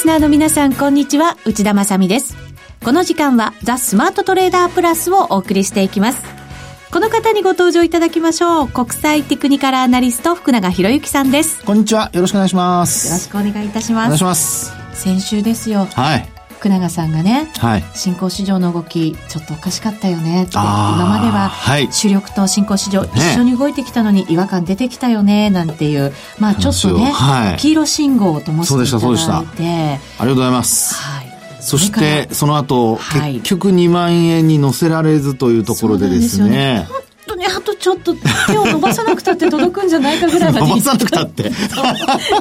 スナーの皆さん、こんにちは。内田まさです。この時間は、ザ・スマートトレーダープラスをお送りしていきます。この方にご登場いただきましょう。国際テクニカルアナリスト、福永博之さんです。こんにちは。よろしくお願いします。よろしくお願いいたします。お願いします。先週ですよ。はい。福永さんがね、はい、新興市場の動きちょっとおかしかったよねって今までは主力と新興市場、一緒に動いてきたのに違和感出てきたよねなんていうまあちょっとね、はい、黄色信号を灯していただいて。そうでしたありがとうございます、はい。そしてその後、はい、結局2万円に乗せられずというところでですね当にあとちょっと手を伸ばさなくたって届くんじゃないかぐらいまで 伸ばさなくたって。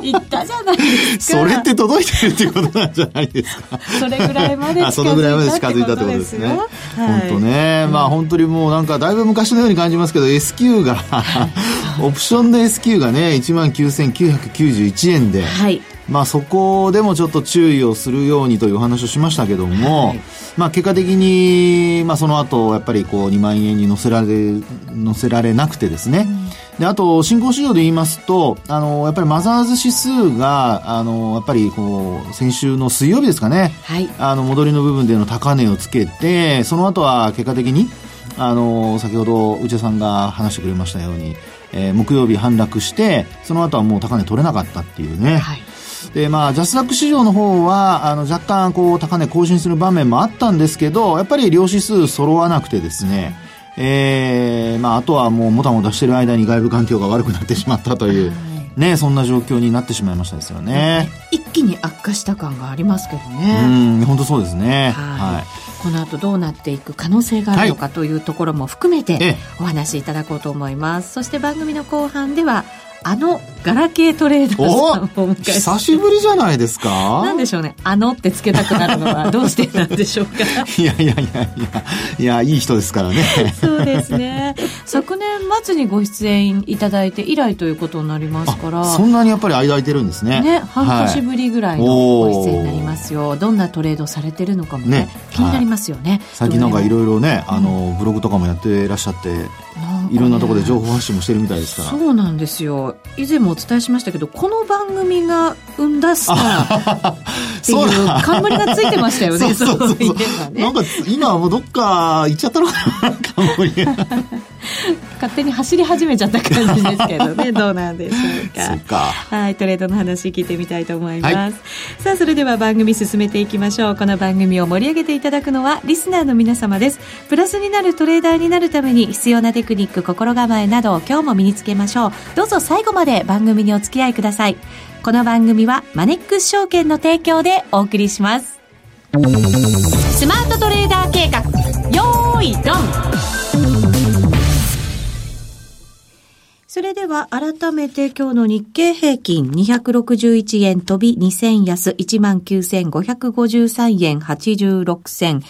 言ったじゃないですか。それって届いてるっていうことなんじゃないですか。それぐらいまで近づいたそのぐらいまで近づいたってことですね、はい、本当ね、まあ本当にもうなんかだいぶ昔のように感じますけど S q が オプションの S q がね1万9991円で、はいまあ、そこでもちょっと注意をするようにというお話をしましたけども、はい、まあ、結果的に、まあ、その後やっぱりこう2万円に乗せられ乗せられなくてですね、うん、であと新興市場で言いますとあのやっぱりマザーズ指数があのやっぱりこう先週の水曜日ですかね、はい、あの戻りの部分での高値をつけてその後は結果的にあの先ほど内田さんが話してくれましたように、えー、木曜日反落してその後はもう高値取れなかったっていうね、はいで、まあ、ジャスダック市場の方は、あの、若干、こう、高値更新する場面もあったんですけど、やっぱり両指数揃わなくてですね、えー、まあ、あとはもう、もたもたしてる間に外部環境が悪くなってしまったという、ね、そんな状況になってしまいましたですよね。一気に悪化した感がありますけどね。うん、本当そうですね。はい。はい、この後どうなっていく可能性があるのかというところも含めてお話しいただこうと思います。そして番組の後半では、あのガラケートレーダーさんをお迎え久しぶりじゃないですか？なんでしょうね。あのってつけたくなるのはどうしてなんでしょうか。いやいやいやいやいやいい人ですからね。そうですね。昨年末にご出演いただいて以来ということになりますから。そんなにやっぱり間空いてるんですね。ね半年ぶりぐらいのご出演になりますよ、はい、どんなトレードされてるのかもね、ね、気になりますよね、はい、最近なんかいろいろねあの、ブログとかもやっていらっしゃっていろんなところで情報発信もしてるみたいですから。そうなんですよ。以前もお伝えしましたけどこの番組が生んだスター。っていう冠がついてましたよね そうそうそうそう。ね、なんか今はもうどっか行っちゃったのかな冠 勝手に走り始めちゃった感じですけどね。どうなんでしょうか。はいトレードの話聞いてみたいと思います、はい、さあそれでは番組進めていきましょう。この番組を盛り上げていただくのはリスナーの皆様です。プラスになるトレーダーになるために必要なテクニック心構えなどを今日も身につけましょう。どうぞ最後まで番組にお付き合いください。この番組はマネックス証券の提供でお送りします。スマートトレーダー計画。よーいドンそれでは改めて今日の日経平均261円飛び2000安19,553円86銭。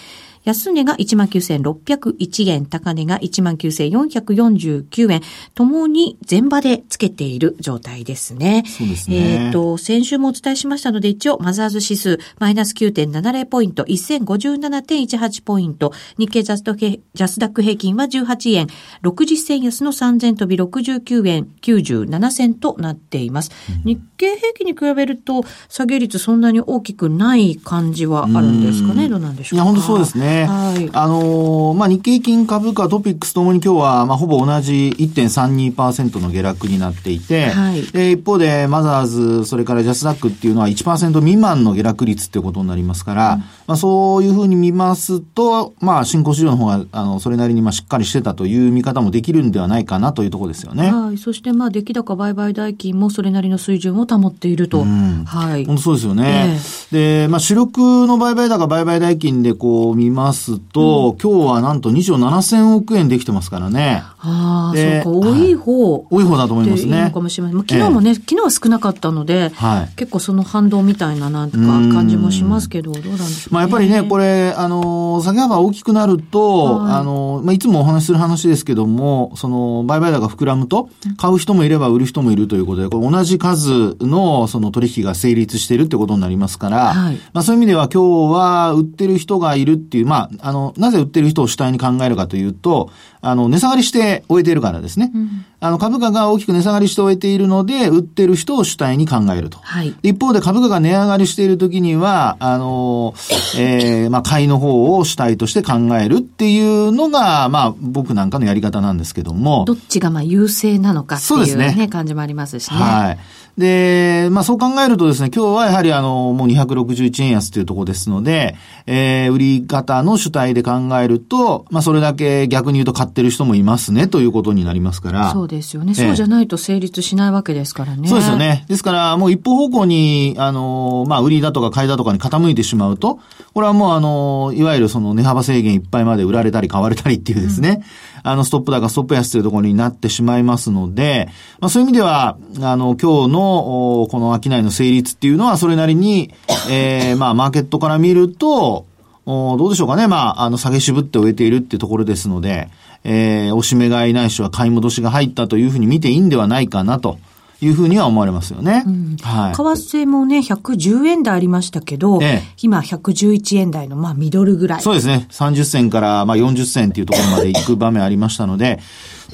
安値が19,601円、高値が19,449円、ともに前場でつけている状態ですね。そうですね。えっ、ー、と、先週もお伝えしましたので、一応、マザーズ指数、マイナス9.70ポイント、1057.18ポイント、日経ジャストジャスダック平均は18円、60銭安の3000飛び69円97銭となっています。うん、日経平均に比べると、下げ率そんなに大きくない感じはあるんですかね、どうなんでしょうか？いや、本当そうですね。はい。あのー、まあ、日経平均株価、トピックスともに今日は、まあ、ほぼ同じ1.32%の下落になっていて、はい。で、一方で、マザーズ、それからジャスダックっていうのは1%未満の下落率っていうことになりますから、うん、まあ、そういうふうに見ますと、まあ、新興市場の方が、あの、それなりに、まあ、しっかりしてたという見方もできるんではないかなというところですよね。はい。そして、まあ、出来高売買代金もそれなりの水準を保っていると。うん、はい。本当そうですよね。えー、で、まあ、主力の売買高、売買代金でこう見ますと、うん、今日はなんと2兆7000億円できてますからね。ああ、そうか、多い方、はい、多い方だと思いますね。いいかもしれません。昨日もね、えー、昨日は少なかったので、はい、結構その反動みたいななんとか感じもしますけど、どうなんでしょう、ね、まあやっぱりね、これ、あの、下げ幅大きくなると、はい、あの、まあいつもお話しする話ですけども、その、売買高膨らむと、買う人もいれば売る人もいるということで、これ同じ数のその取引が成立しているってことになりますから、ら、はい、まあそういう意味では今日は売ってる人がいるっていう、まあ、あの、なぜ売ってる人を主体に考えるかというと、あの、値下がりして終えているからですね。うん、あの、株価が大きく値下がりして終えているので、売ってる人を主体に考えると。はい、一方で株価が値上がりしている時には、あの、えー、まあ、買いの方を主体として考えるっていうのが、まあ、僕なんかのやり方なんですけども。どっちがまあ優勢なのかっていうね、そうですね感じもありますしね。はい。で、まあそう考えるとですね、今日はやはりあの、もう261円安というところですので、えー、売り方の主体で考えると、まあそれだけ逆に言うと買ってる人もいますねということになりますから。そうですよね。そうじゃないと成立しないわけですからね。そうですよね。ですからもう一方方向に、あの、まあ売りだとか買いだとかに傾いてしまうと、これはもうあの、いわゆるその値幅制限いっぱいまで売られたり買われたりっていうですね、うん、あの、ストップ高、ストップ安というところになってしまいますので、まあそういう意味では、あの、今日のこの商いの成立っていうのはそれなりに、えー、まあ、マーケットから見ると、どうでしょうかね。まあ、あの、下げ渋って終えているっていうところですので、えー、おしめ買いないしは買い戻しが入ったというふうに見ていいんではないかなと。いうふうには思われますよね。うん、はい。為替もね、110円台ありましたけど、ええ、今111円台の、まあ、ミドルぐらい。そうですね。30銭から、まあ、40銭っていうところまで行く場面ありましたので、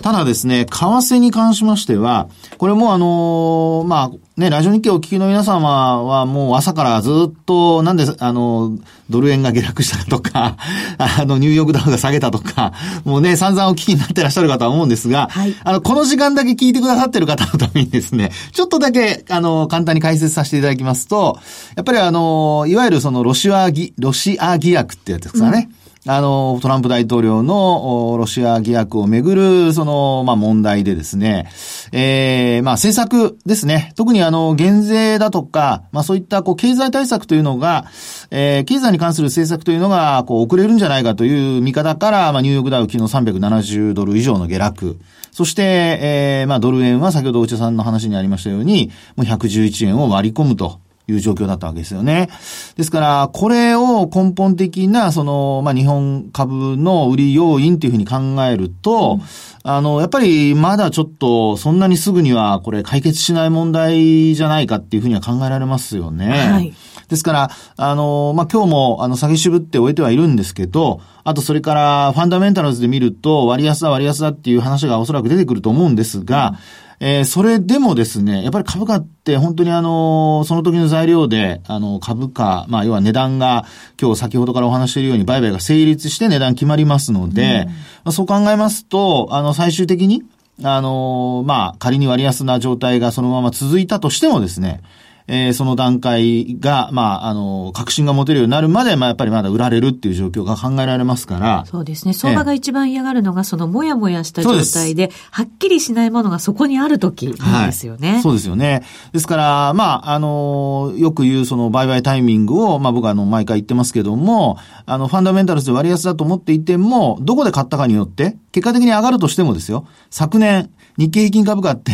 ただですね、為替に関しましては、これもあのー、まあ、ね、ラジオ日経をお聞きの皆様はもう朝からずっと、なんで、あの、ドル円が下落したとか、あの、ニューヨークダウが下げたとか、もうね、散々お聞きになってらっしゃる方は思うんですが、はい、あの、この時間だけ聞いてくださってる方のためにですね、ちょっとだけ、あの、簡単に解説させていただきますと、やっぱりあの、いわゆるそのロシア疑、ロシア疑惑ってやつですかね。うんあの、トランプ大統領のロシア疑惑をめぐる、その、まあ、問題でですね、ええー、まあ、政策ですね。特にあの、減税だとか、まあ、そういった、こう、経済対策というのが、えー、経済に関する政策というのが、こう、遅れるんじゃないかという見方から、まあ、ニューヨークダウ昨日370ドル以上の下落。そして、ええー、まあ、ドル円は先ほど内田さんの話にありましたように、もう111円を割り込むと。いう状況だったわけですよね。ですから、これを根本的な、その、まあ、日本株の売り要因というふうに考えると、うん、あの、やっぱりまだちょっと、そんなにすぐにはこれ解決しない問題じゃないかっていうふうには考えられますよね。はい。ですから、あの、まあ、今日も、あの、下げ渋って終えてはいるんですけど、あとそれから、ファンダメンタルズで見ると、割安だ割安だっていう話がおそらく出てくると思うんですが、うんえー、それでもですね、やっぱり株価って本当にあの、その時の材料で、あの、株価、まあ、要は値段が、今日先ほどからお話しているように、売買が成立して値段決まりますので、うん、まあ、そう考えますと、あの、最終的に、あの、まあ、仮に割安な状態がそのまま続いたとしてもですね、えー、その段階が、まあ、あの、確信が持てるようになるまで、まあ、やっぱりまだ売られるっていう状況が考えられますから。そうですね。相場が一番嫌がるのが、そのもやもやした状態で、はっきりしないものがそこにあるときなんですよね、はい。そうですよね。ですから、まあ、あの、よく言うその売買タイミングを、まあ、僕はあの、毎回言ってますけども、あの、ファンダメンタルズで割安だと思っていても、どこで買ったかによって、結果的に上がるとしてもですよ、昨年、日経平均株価って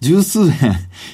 十数円、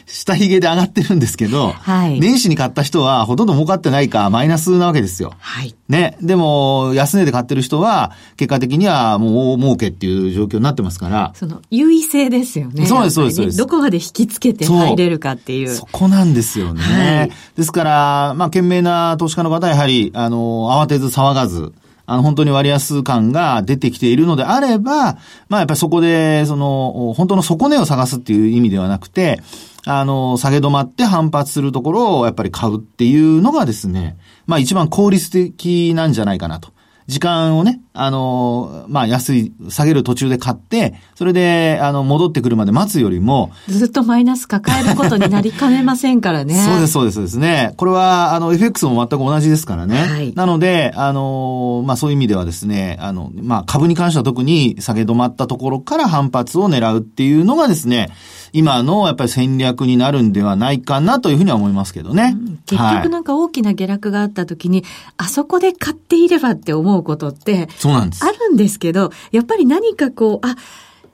下髭で上がってるんですけど、はい、年始に買った人はほとんど儲かってないか、マイナスなわけですよ。はい。ね。でも、安値で買ってる人は、結果的にはもう大儲けっていう状況になってますから。その、優位性ですよね。そうです、そうです。どこまで引きつけて入れるかっていう。そこなんですよね。はい、ですから、まあ、賢明な投資家の方はやはり、あの、慌てず騒がず、あの、本当に割安感が出てきているのであれば、まあやっぱりそこで、その、本当の底根を探すっていう意味ではなくて、あの、下げ止まって反発するところをやっぱり買うっていうのがですね、まあ一番効率的なんじゃないかなと。時間をね、あの、まあ、安い、下げる途中で買って、それで、あの、戻ってくるまで待つよりも。ずっとマイナス抱えることになりかねませんからね。そうです、そうです、ですね。これは、あの、FX も全く同じですからね。はい、なので、あの、まあ、そういう意味ではですね、あの、まあ、株に関しては特に下げ止まったところから反発を狙うっていうのがですね、今のやっぱり戦略になるんではないかなというふうには思いますけどね。うん、結局なんか大きな下落があった時に、はい、あそこで買っていればって思うことって、そうなんです。あるんですけど、やっぱり何かこう、あ、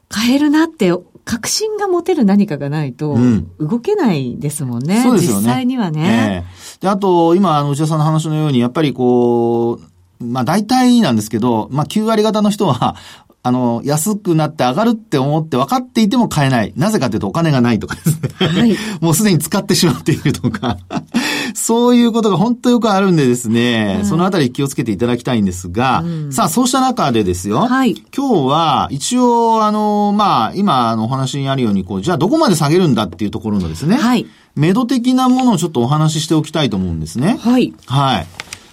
買えるなって確信が持てる何かがないと、動けないですもんね。うん、そうですよね。実際にはね。えー、で、あと、今、あの、内田さんの話のように、やっぱりこう、まあ大体なんですけど、まあ9割方の人は、あの、安くなって上がるって思って分かっていても買えない。なぜかというとお金がないとかですね。はい、もうすでに使ってしまっているとか。そういうことが本当よくあるんでですね、うん、そのあたり気をつけていただきたいんですが、うん、さあ、そうした中でですよ。はい、今日は、一応、あの、まあ、今、のお話にあるように、こう、じゃあどこまで下げるんだっていうところのですね。はい。目処的なものをちょっとお話ししておきたいと思うんですね。はい。はい。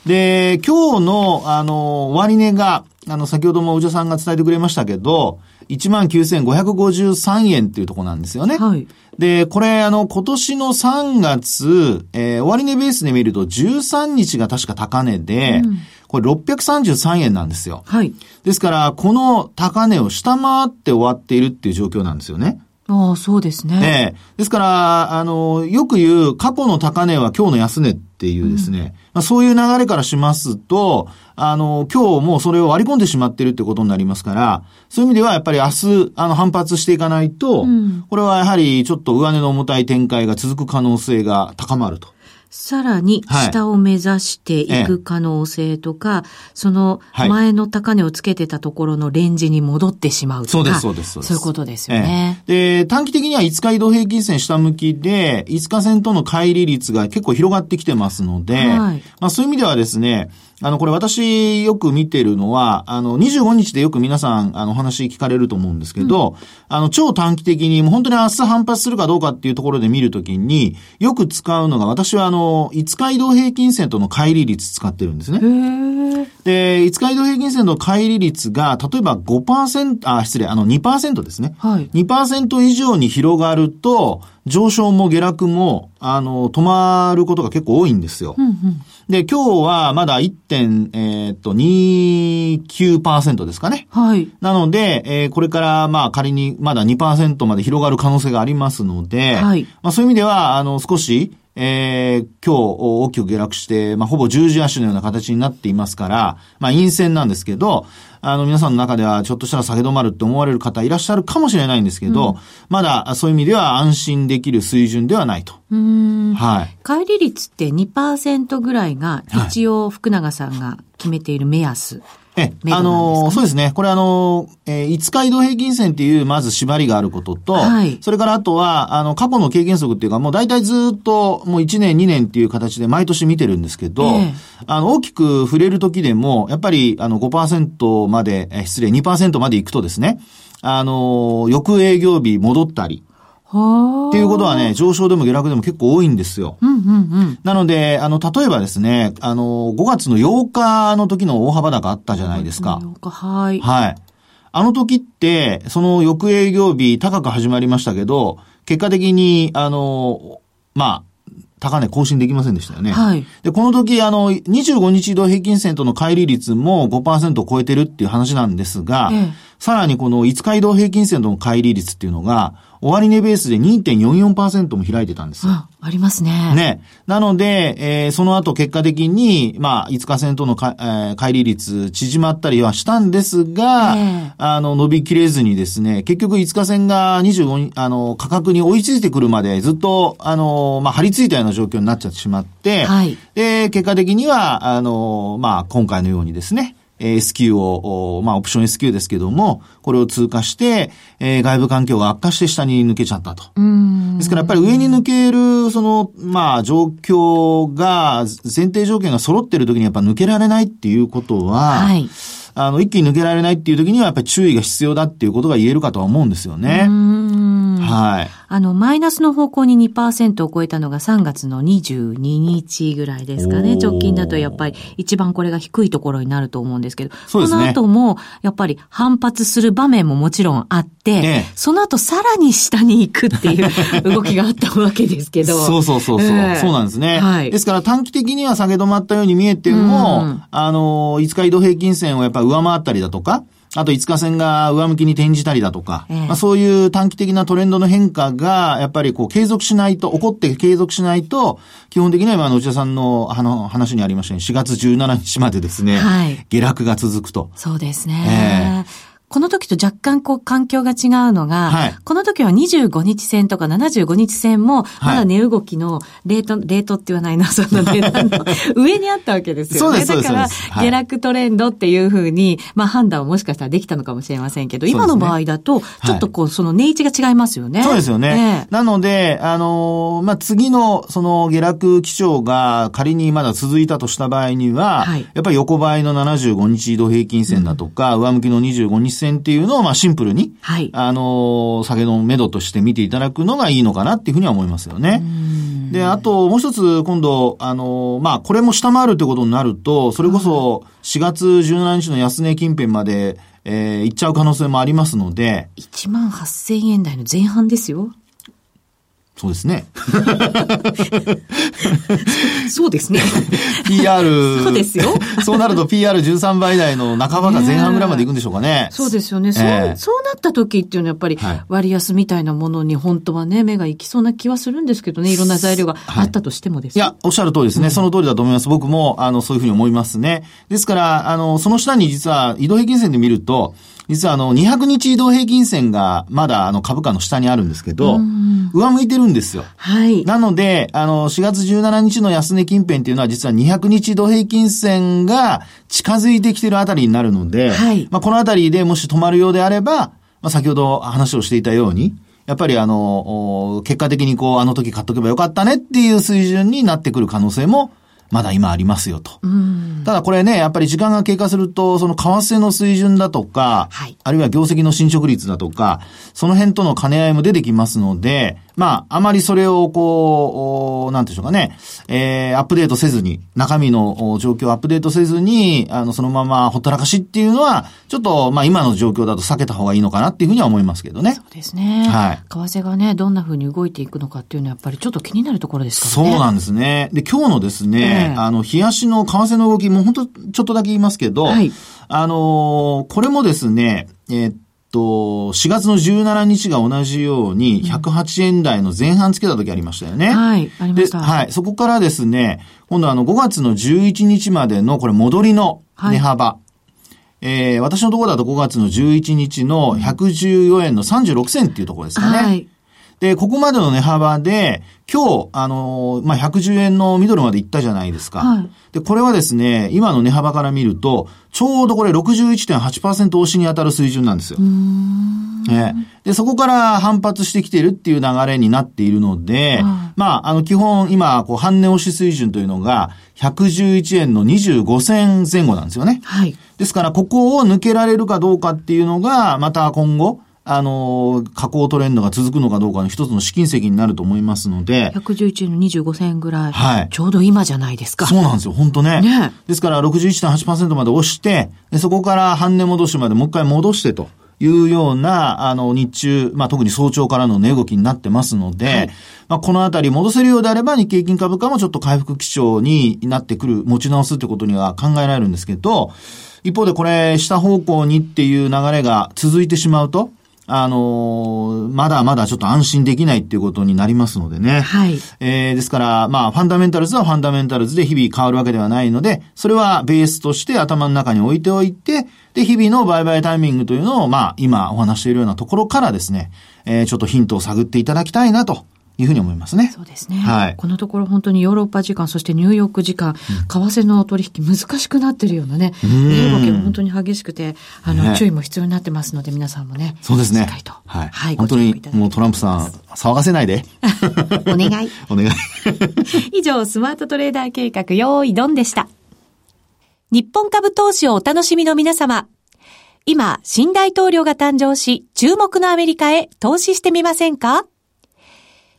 で、今日の、あの、終値が、あの、先ほどもおじさんが伝えてくれましたけど、19,553円っていうとこなんですよね。はい。で、これ、あの、今年の3月、えー、終値ベースで見ると13日が確か高値で、うん、これ633円なんですよ。はい。ですから、この高値を下回って終わっているっていう状況なんですよね。ああ、そうですね。ええですから、あの、よく言う過去の高値は今日の安値っていうですね、うん、まあ、そういう流れからしますと、あの、今日もうそれを割り込んでしまってるってことになりますから、そういう意味ではやっぱり明日、あの、反発していかないと、うん、これはやはりちょっと上値の重たい展開が続く可能性が高まると。さらに下を目指していく可能性とか、はい、その前の高値をつけてたところのレンジに戻ってしまうとか、そうです、そうです。そういうことですよね。で、短期的には5日移動平均線下向きで、5日線との乖離率が結構広がってきてますので、はい、まあそういう意味ではですね、あの、これ私よく見てるのは、あの、25日でよく皆さん、あの、話聞かれると思うんですけど、うん、あの、超短期的に、もう本当に明日反発するかどうかっていうところで見るときに、よく使うのが、私はあの、5日移動平均線との乖離率使ってるんですね。で、5日移動平均線の乖離率が、例えば5%、あ、失礼、あの2%ですね。はい。2%以上に広がると、上昇も下落も、あの、止まることが結構多いんですよ。うんうん、で、今日はまだ1.29%ですかね。はい。なので、えー、これからまあ仮にまだ2%まで広がる可能性がありますので、はい。まあそういう意味では、あの、少し、えー、今日大きく下落して、まあ、ほぼ十字足のような形になっていますから、まあ、陰線なんですけど、あの、皆さんの中ではちょっとしたら下げ止まるって思われる方いらっしゃるかもしれないんですけど、うん、まだそういう意味では安心できる水準ではないと。はい。乖離率って2%ぐらいが一応福永さんが決めている目安。はいえ、あのー、そうですね。これあのー、えー、5日移動平均線っていう、まず縛りがあることと、はい、それからあとは、あの、過去の経験則っていうか、もう大体ずっと、もう1年、2年っていう形で毎年見てるんですけど、えー、あの、大きく触れる時でも、やっぱり、あの、5%まで、え失礼、2%まで行くとですね、あのー、翌営業日戻ったり、っていうことはね、上昇でも下落でも結構多いんですよ。うんうんうん、なので、あの、例えばですね、あの、5月の8日の時の大幅高あったじゃないですか。8日、はい。はい。あの時って、その翌営業日高く始まりましたけど、結果的に、あの、まあ、高値更新できませんでしたよね。はい。で、この時、あの、25日移動平均線との乖離率も5%を超えてるっていう話なんですが、ええ、さらにこの5日移動平均線との乖離率っていうのが、終値ベースで2.44%も開いてたんですよ。あ、ありますね。ね。なので、えー、その後結果的に、まあ、5日線とのか、えー、乖離率縮まったりはしたんですが、えー、あの、伸びきれずにですね、結局5日線が25、あの、価格に追いついてくるまでずっと、あの、まあ、張り付いたような状況になっちゃってしまって、はい。で、結果的には、あの、まあ、今回のようにですね、S q を、まあ、オプション S q ですけども、これを通過して、えー、外部環境が悪化して下に抜けちゃったと。ですからやっぱり上に抜ける、その、まあ、状況が、前提条件が揃ってる時にやっぱ抜けられないっていうことは、はい。あの、一気に抜けられないっていう時にはやっぱり注意が必要だっていうことが言えるかとは思うんですよね。はい。あの、マイナスの方向に2%を超えたのが3月の22日ぐらいですかね。直近だとやっぱり一番これが低いところになると思うんですけど、そね、この後もやっぱり反発する場面ももちろんあって、ええ、その後さらに下に行くっていう 動きがあったわけですけど。そうそうそうそう、えー、そうなんですね。はい。ですから短期的には下げ止まったように見えても、うん、あの、5日移動平均線をやっぱり上回ったりだとか、あと5日線が上向きに転じたりだとか、ええ、まあ、そういう短期的なトレンドの変化が、やっぱりこう継続しないと、起こって継続しないと、基本的には今の内田さんのあの話にありましたように、4月17日までですね、はい、下落が続くと。そうですね。えこの時と若干こう環境が違うのが、はい、この時は25日線とか75日線も、まだ値動きのレート、レートって言わないな、その値段の 上にあったわけですよね。だから、下落トレンドっていうふうに、まあ判断をもしかしたらできたのかもしれませんけど、今の場合だと、ちょっとこう、その値位置が違いますよね。そうですよね。なので、あのー、まあ次のその下落基調が仮にまだ続いたとした場合には、はい、やっぱり横ばいの75日移動平均線だとか、うん、上向きの25日線っていうのを、まあシンプルに、はい、あのー、下げの目処として見ていただくのがいいのかなっていうふうには思いますよね。で、あと、もう一つ、今度、あのー、まあ、これも下回るってことになると、それこそ、4月17日の安値近辺まで、えー、行っちゃう可能性もありますので。1万8000円台の前半ですよ。そうですね。そうですね。PR。そうですよ。そうなると PR13 倍台の半ばか前半ぐらいまで行くんでしょうかね。そうですよね。そう、えー、そうなった時っていうのはやっぱり割安みたいなものに本当はね、目が行きそうな気はするんですけどね、いろんな材料があったとしてもですね、はい、いや、おっしゃる通りですね。うん、その通りだと思います。僕も、あの、そういうふうに思いますね。ですから、あの、その下に実は移動平均線で見ると、実はあの、200日移動平均線がまだあの株価の下にあるんですけど、上向いてるんですよ。はい。なので、あの、4月17日の安値近辺っていうのは実は200日移動平均線が近づいてきてるあたりになるので、はい。まあ、このあたりでもし止まるようであれば、まあ、先ほど話をしていたように、やっぱりあの、結果的にこう、あの時買っとけばよかったねっていう水準になってくる可能性もまだ今ありますよと。ただこれね、やっぱり時間が経過すると、その為替の水準だとか、はい、あるいは業績の進捗率だとか、その辺との兼ね合いも出てきますので、まあ、あまりそれをこう、なんていうんでしょうかね、えー、アップデートせずに、中身の状況をアップデートせずに、あの、そのままほったらかしっていうのは、ちょっと、まあ、今の状況だと避けた方がいいのかなっていうふうには思いますけどね。そうですね。はい。為替がね、どんなふうに動いていくのかっていうのは、やっぱりちょっと気になるところですからね。そうなんですね。で、今日のですね、えー、あの、冷やしの為替の動き、もう本当ちょっとだけ言いますけど、はい、あのー、これもですね、えー、と、4月の17日が同じように、108円台の前半つけた時ありましたよね。はい、ありました。はい。そこからですね、今度あの5月の11日までのこれ戻りの値幅。はい、えー、私のところだと5月の11日の114円の36銭っていうところですかね。はい。で、ここまでの値幅で、今日、あのー、まあ、110円のミドルまで行ったじゃないですか。はい。で、これはですね、今の値幅から見ると、ちょうどこれ61.8%押しに当たる水準なんですよ。えで、そこから反発してきてるっていう流れになっているので、まあ、あの、基本、今、こう、半値押し水準というのが、111円の25銭前後なんですよね。はい。ですから、ここを抜けられるかどうかっていうのが、また今後、あの、下降トレンドが続くのかどうかの一つの試金石になると思いますので。111円の25銭円ぐらい。はい。ちょうど今じゃないですか。そうなんですよ、本当ね。ねですから61.8%まで押して、でそこから半値戻しまでもう一回戻してと。いうような、あの、日中、まあ、特に早朝からの値動きになってますので、はい、まあ、このあたり戻せるようであれば日経金株価もちょっと回復基調になってくる、持ち直すってことには考えられるんですけど、一方でこれ、下方向にっていう流れが続いてしまうと、あのー、まだまだちょっと安心できないっていうことになりますのでね。はい。えー、ですから、まあ、ファンダメンタルズはファンダメンタルズで日々変わるわけではないので、それはベースとして頭の中に置いておいて、で、日々の売買タイミングというのを、まあ、今お話しているようなところからですね、えー、ちょっとヒントを探っていただきたいなというふうに思いますね。そうですね。はい。このところ本当にヨーロッパ時間、そしてニューヨーク時間、為替の取引難しくなってるようなね、値動きが本当に激しくて、あの、ね、注意も必要になってますので、皆さんもね。そうですね。しっかりと。はい。はい。本当に、もうトランプさん、騒がせないで。お願い。お願い。以上、スマートトレーダー計画、用意ドンでした。日本株投資をお楽しみの皆様。今、新大統領が誕生し、注目のアメリカへ投資してみませんか？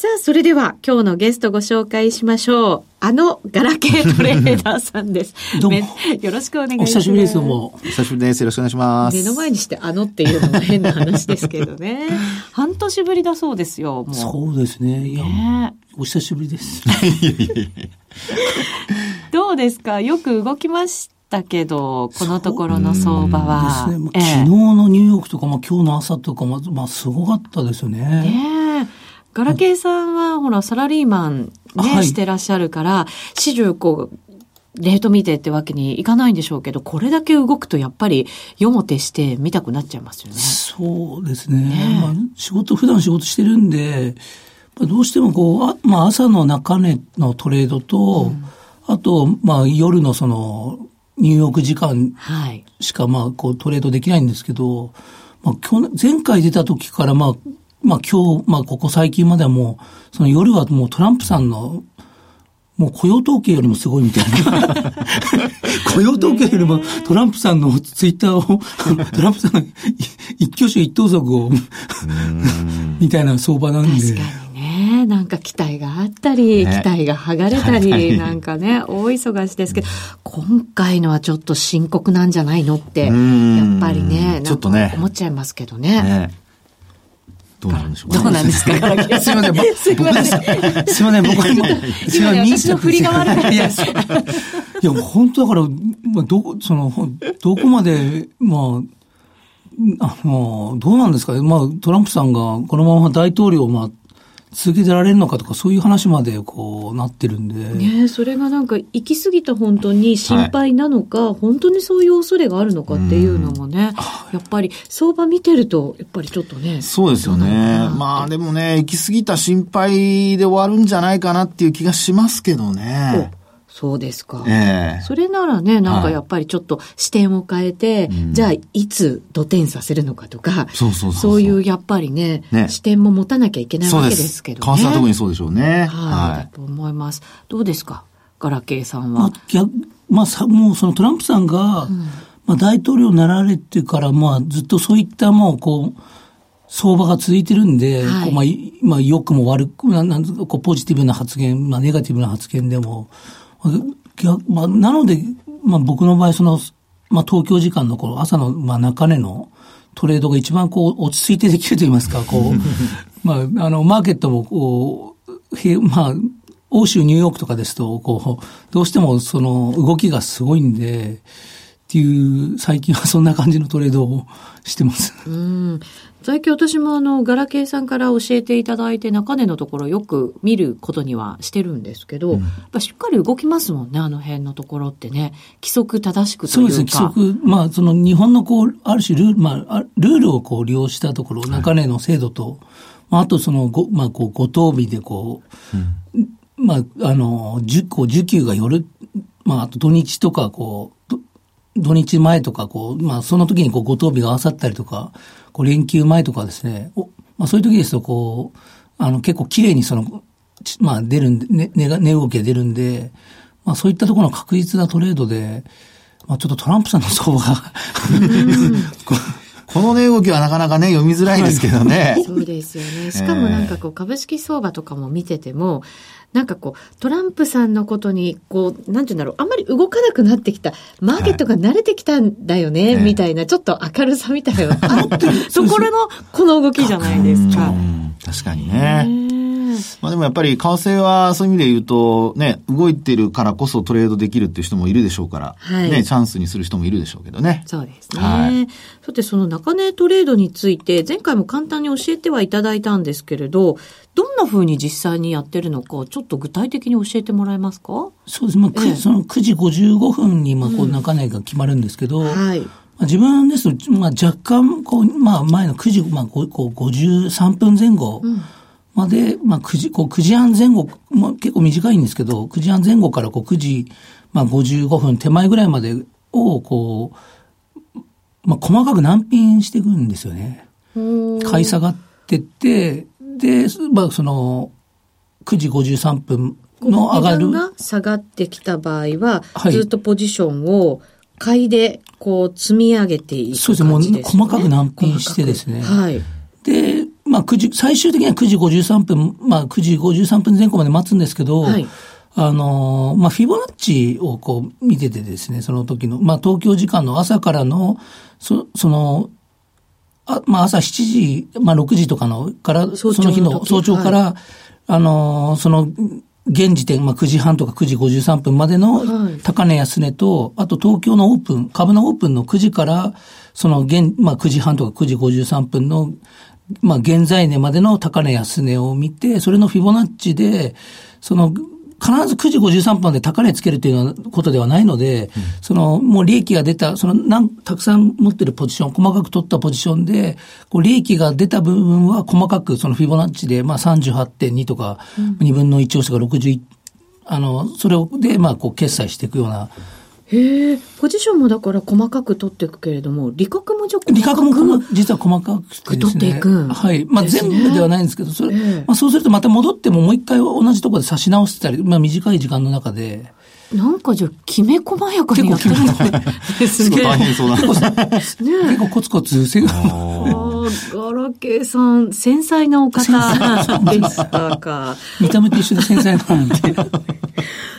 さあ、それでは今日のゲストご紹介しましょう。あのガラケートレーダーさんです。どうも。よろしくお願いします。お久しぶりです、もう。久しぶりです。よろしくお願いします。目の前にしてあのっていうのも変な話ですけどね。半年ぶりだそうですよ、もう。そうですね。いや、ね、お久しぶりです。どうですか？よく動きましたけど、このところの相場は。ね。え昨日のニューヨークとか、まあ、今日の朝とかも、まあ、すごかったですよね。ねガラケーさんは、ほら、サラリーマンね、はい、してらっしゃるから、始終こう、レート見てってわけにいかないんでしょうけど、これだけ動くとやっぱり夜も徹して見たくなっちゃいますよね。そうですね。ねまあ、仕事、普段仕事してるんで、どうしてもこう、あまあ朝の中値のトレードと、うん、あと、まあ夜のその、ニューヨーク時間しかまあこうトレードできないんですけど、まあ去年、前回出た時からまあまあ今日、まあここ最近まではもう、その夜はもうトランプさんの、もう雇用統計よりもすごいみたいな。雇用統計よりもトランプさんのツイッターを、トランプさんの一挙手一投足を、みたいな相場なんで。確かにね。なんか期待があったり、ね、期待が剥がれたり、なんかね、大忙しですけど、今回のはちょっと深刻なんじゃないのって、やっぱりね、ちょっとね、思っちゃいますけどね。ねどうなんでしょうどうなんですか？すいません、僕、すいません。すいません、僕は今、今ね、私の振りが悪かった。いや、いや、本当だから、まあ、どこ、その、どこまで、まあ、あの、どうなんですか？ね。まあ、トランプさんがこのまま大統領を、まあ、続けてられるのかとか、そういう話までこうなってるんで。ねそれがなんか行き過ぎた本当に心配なのか、はい、本当にそういう恐れがあるのかっていうのもね、やっぱり相場見てると、やっぱりちょっとね。そうですよね。まあでもね、行き過ぎた心配で終わるんじゃないかなっていう気がしますけどね。そうですか。ええー、それならね、なんかやっぱりちょっと視点を変えて、はい、じゃあいつ土点させるのかとか、そうそうそういうやっぱりね、ね、視点も持たなきゃいけないわけですけどね。為替は特にそうでしょうね。はい。はい、と思います。どうですかガラケーさんは？まあ、まあ、さもうそのトランプさんが、うん、まあ大統領になられてから、まあずっとそういったもうこう、相場が続いてるんで、はい、まあ、まあ、良くも悪く、なんなんこうポジティブな発言、まあ、ネガティブな発言でも、まあ、なので、まあ、僕の場合、その、まあ、東京時間の頃、朝の、まあ、中根のトレードが一番こう、落ち着いてできると言いますか、こう、まあ、あの、マーケットもこう、へまあ、欧州、ニューヨークとかですと、こう、どうしてもその動きがすごいんで、っていう、最近はそんな感じのトレードをしてます。うん。最近私もあの、ガラケーさんから教えていただいて、中根のところよく見ることにはしてるんですけど、うん、やっぱしっかり動きますもんね、あの辺のところってね。規則正しくというか。そうですね、規則。まあ、その日本のこう、ある種ルール、まあ、ルールをこう利用したところ、中根の制度と、はい、まあ、あとその、ご、まあ、こう、ご当日でこう、うん、まあ、あの、じゅ、こう、受給がよる、まあ、あと土日とか、こう、土日前とか、こう、まあ、その時にこう、ご当日が合わさったりとか、こう連休前とかですね、おまあ、そういう時ですと、こう、あの、結構綺麗にその、まあ、出るんで、ね、値が、値動きが出るんで、まあ、そういったところの確実なトレードで、まあ、ちょっとトランプさんの相場が この値動きはなかなかね、読みづらいですけどね。そうですよね。しかもなんかこう、株式相場とかも見てても、なんかこう、トランプさんのことに、こう、なんていうんだろう、あんまり動かなくなってきた、マーケットが慣れてきたんだよね、はい、みたいな、ちょっと明るさみたいなあって ところの、この動きじゃないですか。確かにね。まあでもやっぱり為替はそういう意味で言うと、ね、動いてるからこそトレードできるっていう人もいるでしょうから、はい、ね、チャンスにする人もいるでしょうけどね。そうですね。はい、さて、その中値トレードについて、前回も簡単に教えてはいただいたんですけれど、どんなふうに実際にやってるのか、ちょっと具体的に教えてもらえますか？そうです。まあ、ええ、その9時55分に、まあ、こう、中値が決まるんですけど、うん、はい。自分ですと、まあ、若干、こう、まあ、前の9時、まあ、こう、53分前後、うんまで、まあ、9時、こう、9時半前後、まあ、結構短いんですけど、9時半前後からこう、9時、まあ、55分手前ぐらいまでを、こう、まあ、細かく難品していくんですよね。買い下がってって、で、まあ、その、9時53分の上がる。が下がってきた場合は、はい、ずっとポジションを買いで、こう、積み上げていく感じですね。そうですね。もう細かく難品してですね。はい。あ、9時、最終的には9時53分、まあ、9時53分前後まで待つんですけど、はい、あの、まあ、フィボナッチをこう見ててですね、その時の、まあ、東京時間の朝からの、そその、あまあ、朝7時、まあ、6時とかのから、その日の早朝から、はい、あの、その、現時点、まあ、9時半とか9時53分までの高値安値と、あと東京のオープン、株のオープンの9時から、その現、まあ、9時半とか9時53分のまあ、現在値までの高値安値を見て、それのフィボナッチで、その、必ず9時53分で高値つけるということではないので、うん、その、もう利益が出た、その、なん、たくさん持ってるポジション、細かく取ったポジションで、こう、利益が出た部分は細かく、そのフィボナッチで、まあ38.2とか、2分の1押しが61、あの、それを、で、まあ、こう、決済していくような、へえ、ポジションもだから細かく取っていくけれども、利確もじゃ利確も実は細かく、ね、取っていく。はい。まあ、全部ではないんですけど、それ、えー、まあそうするとまた戻ってももう一回同じところで差し直してたり、まあ短い時間の中で。なんかじゃあ、きめ細やかにやってるん ですね。大変そうな。結構コツコツせが。ガラケーさん、繊細なお方 でしたか。見た目と一緒で繊細なんで。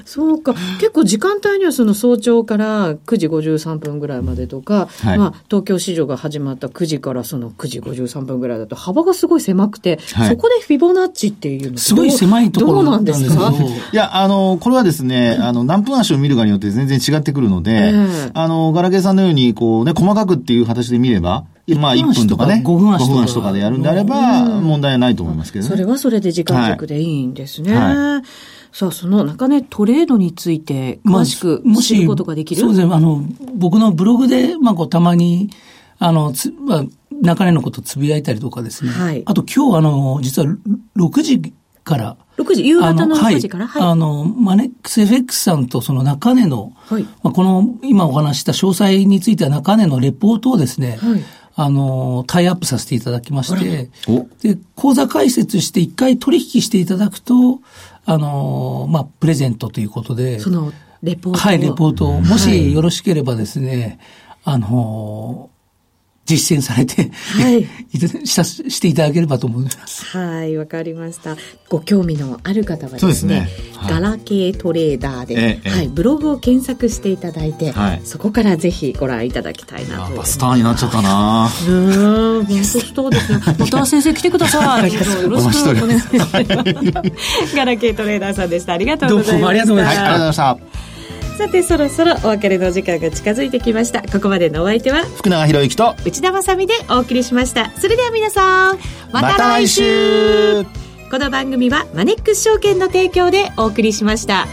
そうか。結構時間帯にはその早朝から9時53分ぐらいまでとか、はい、まあ東京市場が始まった9時からその9時53分ぐらいだと幅がすごい狭くて、はい、そこでフィボナッチっていうのすごい狭いところなんですか？いや、あの、これはですね、あの、何分足を見るかによって全然違ってくるので、えー、あの、ガラケーさんのように、こうね、細かくっていう形で見れば、まあ1分とかね、5分足とかでやるんであれば、問題はないと思いますけどね。それはそれで時間軸でいいんですね。はいさあ、その中値トレードについて詳しく知ることができる、まあ、そうですね。あの、僕のブログで、まあ、こう、たまに、あの、つ、まあ、中値のことつぶやいたりとかですね。はい。あと今日、あの、実は6時から、6時、夕方の6時から？はい。あの、マネックス FX さんとその中値の、はい。まあ、この、今お話した詳細については中値のレポートをですね、はい。あの、タイアップさせていただきまして、で、口座開設して一回取引していただくと、あの、まあ、プレゼントということで、その、レポートはい、レポートもしよろしければですね、はい、あの、実践されて、はい、ししていただければと思います。はい、わかりました。ご興味のある方はですね、すねはい、ガラケートレーダーで、ええ、はい、ブログを検索していただいて、はい、そこからぜひご覧いただきたいなと。スターになっちゃったなうん、本当そうですね。また先生来てください。よろしくお願いします。ガラケートレーダーさんでした。ありがとうございました。どうもありがとうございました。さてそろそろお別れの時間が近づいてきました。ここまでのお相手は福永博之と内田まさでお送りしました。それでは皆さんまた来週,、この番組はマネックス証券の提供でお送りしました。